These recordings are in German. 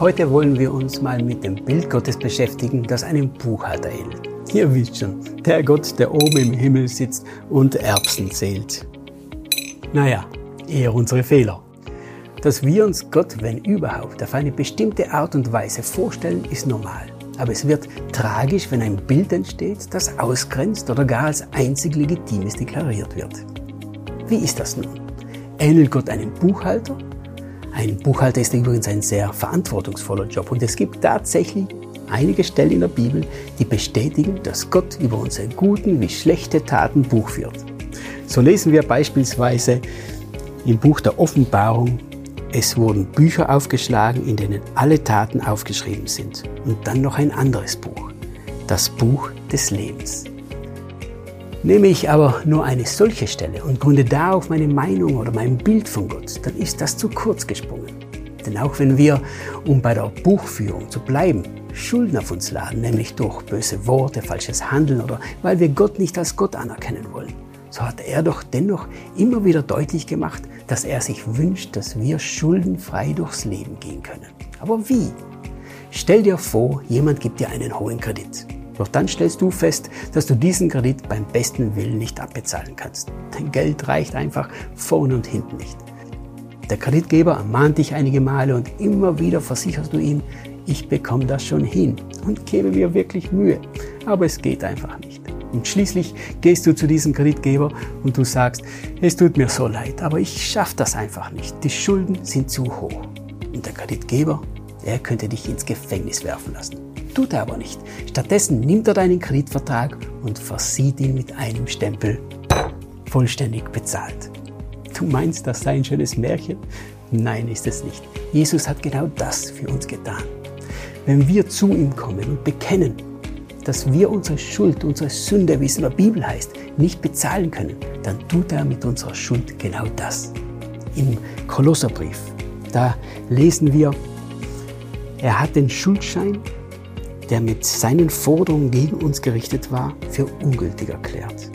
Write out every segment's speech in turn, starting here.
Heute wollen wir uns mal mit dem Bild Gottes beschäftigen, das einem Buchhalter ähnelt. Ihr wisst schon, der Gott, der oben im Himmel sitzt und Erbsen zählt. Naja, eher unsere Fehler. Dass wir uns Gott, wenn überhaupt, auf eine bestimmte Art und Weise vorstellen, ist normal. Aber es wird tragisch, wenn ein Bild entsteht, das ausgrenzt oder gar als einzig Legitimes deklariert wird. Wie ist das nun? Ähnelt Gott einem Buchhalter ein Buchhalter ist übrigens ein sehr verantwortungsvoller Job und es gibt tatsächlich einige Stellen in der Bibel, die bestätigen, dass Gott über unsere guten wie schlechte Taten Buch führt. So lesen wir beispielsweise im Buch der Offenbarung, es wurden Bücher aufgeschlagen, in denen alle Taten aufgeschrieben sind. Und dann noch ein anderes Buch, das Buch des Lebens. Nehme ich aber nur eine solche Stelle und gründe darauf meine Meinung oder mein Bild von Gott, dann ist das zu kurz gesprungen. Denn auch wenn wir, um bei der Buchführung zu bleiben, Schulden auf uns laden, nämlich durch böse Worte, falsches Handeln oder weil wir Gott nicht als Gott anerkennen wollen, so hat er doch dennoch immer wieder deutlich gemacht, dass er sich wünscht, dass wir schuldenfrei durchs Leben gehen können. Aber wie? Stell dir vor, jemand gibt dir einen hohen Kredit. Doch dann stellst du fest, dass du diesen Kredit beim besten Willen nicht abbezahlen kannst. Dein Geld reicht einfach vorne und hinten nicht. Der Kreditgeber ermahnt dich einige Male und immer wieder versicherst du ihm, ich bekomme das schon hin und gebe mir wirklich Mühe. Aber es geht einfach nicht. Und schließlich gehst du zu diesem Kreditgeber und du sagst, es tut mir so leid, aber ich schaffe das einfach nicht. Die Schulden sind zu hoch. Und der Kreditgeber, er könnte dich ins Gefängnis werfen lassen. Tut er aber nicht. Stattdessen nimmt er deinen Kreditvertrag und versieht ihn mit einem Stempel vollständig bezahlt. Du meinst, das sei ein schönes Märchen? Nein, ist es nicht. Jesus hat genau das für uns getan. Wenn wir zu ihm kommen und bekennen, dass wir unsere Schuld, unsere Sünde, wie es in der Bibel heißt, nicht bezahlen können, dann tut er mit unserer Schuld genau das. Im Kolosserbrief, da lesen wir, er hat den Schuldschein der mit seinen Forderungen gegen uns gerichtet war, für ungültig erklärt.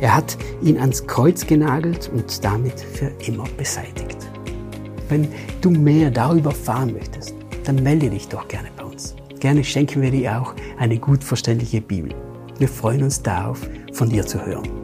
Er hat ihn ans Kreuz genagelt und damit für immer beseitigt. Wenn du mehr darüber erfahren möchtest, dann melde dich doch gerne bei uns. Gerne schenken wir dir auch eine gut verständliche Bibel. Wir freuen uns darauf, von dir zu hören.